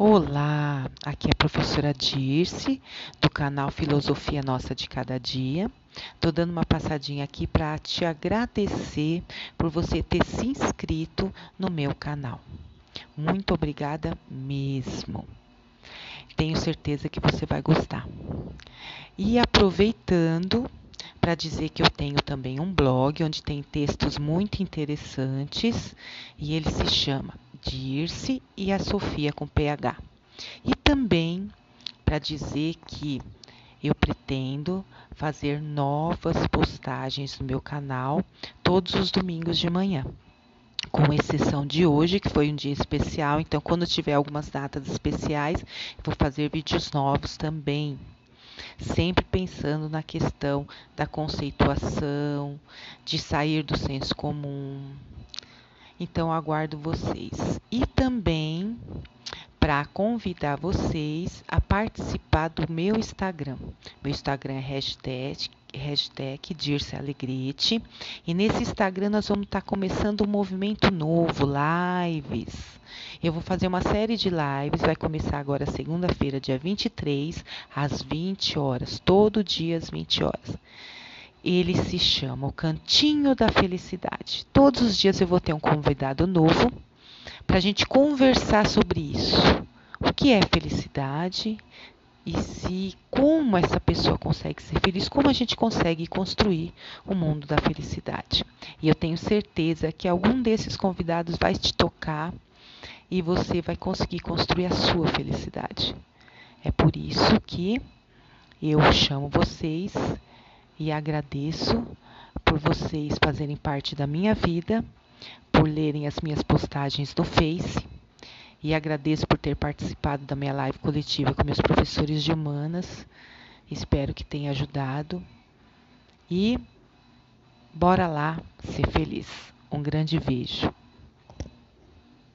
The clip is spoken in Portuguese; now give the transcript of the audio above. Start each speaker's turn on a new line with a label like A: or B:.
A: Olá, aqui é a professora Dirce, do canal Filosofia Nossa de Cada Dia. Estou dando uma passadinha aqui para te agradecer por você ter se inscrito no meu canal. Muito obrigada mesmo. Tenho certeza que você vai gostar. E aproveitando para dizer que eu tenho também um blog onde tem textos muito interessantes e ele se chama Dirce e a Sofia com PH. E também para dizer que eu pretendo fazer novas postagens no meu canal todos os domingos de manhã. Com exceção de hoje, que foi um dia especial, então quando tiver algumas datas especiais, vou fazer vídeos novos também. Sempre pensando na questão da conceituação, de sair do senso comum, então aguardo vocês. E também para convidar vocês a participar do meu Instagram. Meu Instagram é hashtag, hashtag Dirce Alegrete. E nesse Instagram nós vamos estar tá começando um movimento novo, lives. Eu vou fazer uma série de lives, vai começar agora segunda-feira, dia 23, às 20 horas, todo dia às 20 horas ele se chama O Cantinho da Felicidade. Todos os dias eu vou ter um convidado novo para a gente conversar sobre isso. O que é felicidade e se como essa pessoa consegue ser feliz, como a gente consegue construir o mundo da felicidade. E eu tenho certeza que algum desses convidados vai te tocar e você vai conseguir construir a sua felicidade. É por isso que eu chamo vocês e agradeço por vocês fazerem parte da minha vida, por lerem as minhas postagens no Face e agradeço por ter participado da minha live coletiva com meus professores de humanas. Espero que tenha ajudado e bora lá ser feliz. Um grande beijo.